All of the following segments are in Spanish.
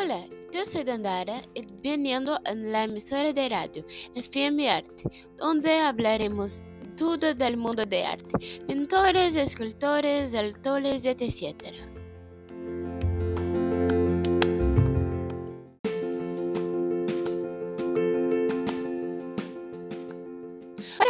Hola, yo soy Dandara y bienvenido a la emisora de radio FM Arte, donde hablaremos todo del mundo de arte, pintores, escultores, autores, etc.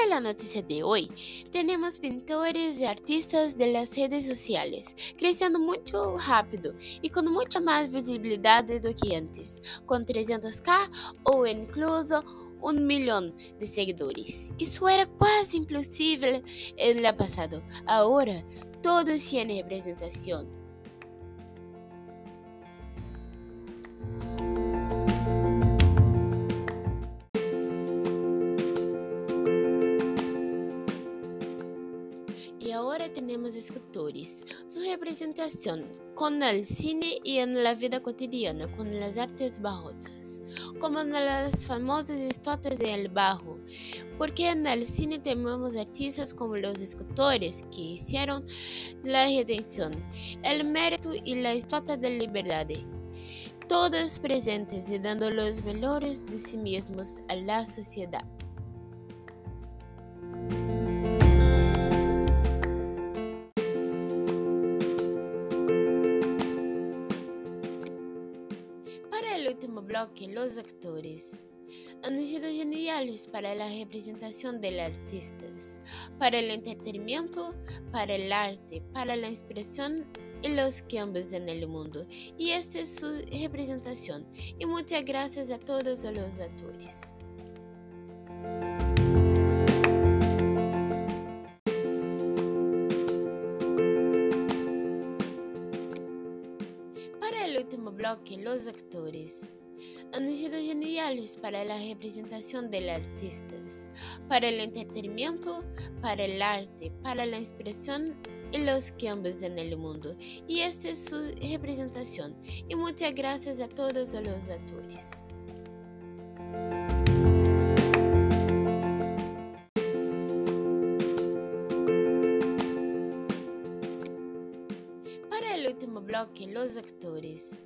Na la noticia de hoy, tenemos pintores y artistas de las redes sociales creciendo muy rápido y con mucha más visibilidad do que antes, con 300k o incluso un millón de seguidores. Eso era casi imposible en el pasado. Ahora todos tienen representación. Tenemos escultores. Su representación con el cine y en la vida cotidiana con las artes barrocas, como en las famosas estatuas del barro, porque en el cine tenemos artistas como los escultores que hicieron la redención, el mérito y la estatua de libertad. Todos presentes y dando los valores de sí mismos a la sociedad. Para el último bloque, los actores. Han sido geniales para la representación de los artistas, para el entretenimiento, para el arte, para la inspiración y los cambios en el mundo. Y esta es su representación. Y muchas gracias a todos los actores. Bloque, los actores. Han sido geniales para la representación de los artistas, para el entretenimiento, para el arte, para la inspiración y los cambios en el mundo. Y esta es su representación. Y muchas gracias a todos los actores. Para el último bloque, los actores.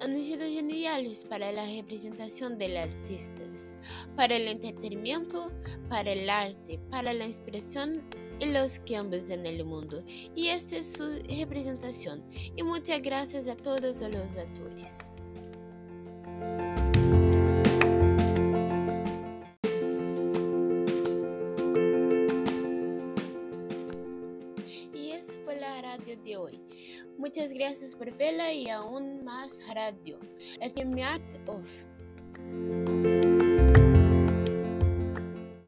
Sido geniales para la representación de los artistas, para el entretenimiento, para el arte, para la inspiración y los cambios en el mundo. Y esta es su representación. Y muchas gracias a todos los actores. Y esta fue la radio de hoy. Muchas gracias por verla y aún más radio. Art Off.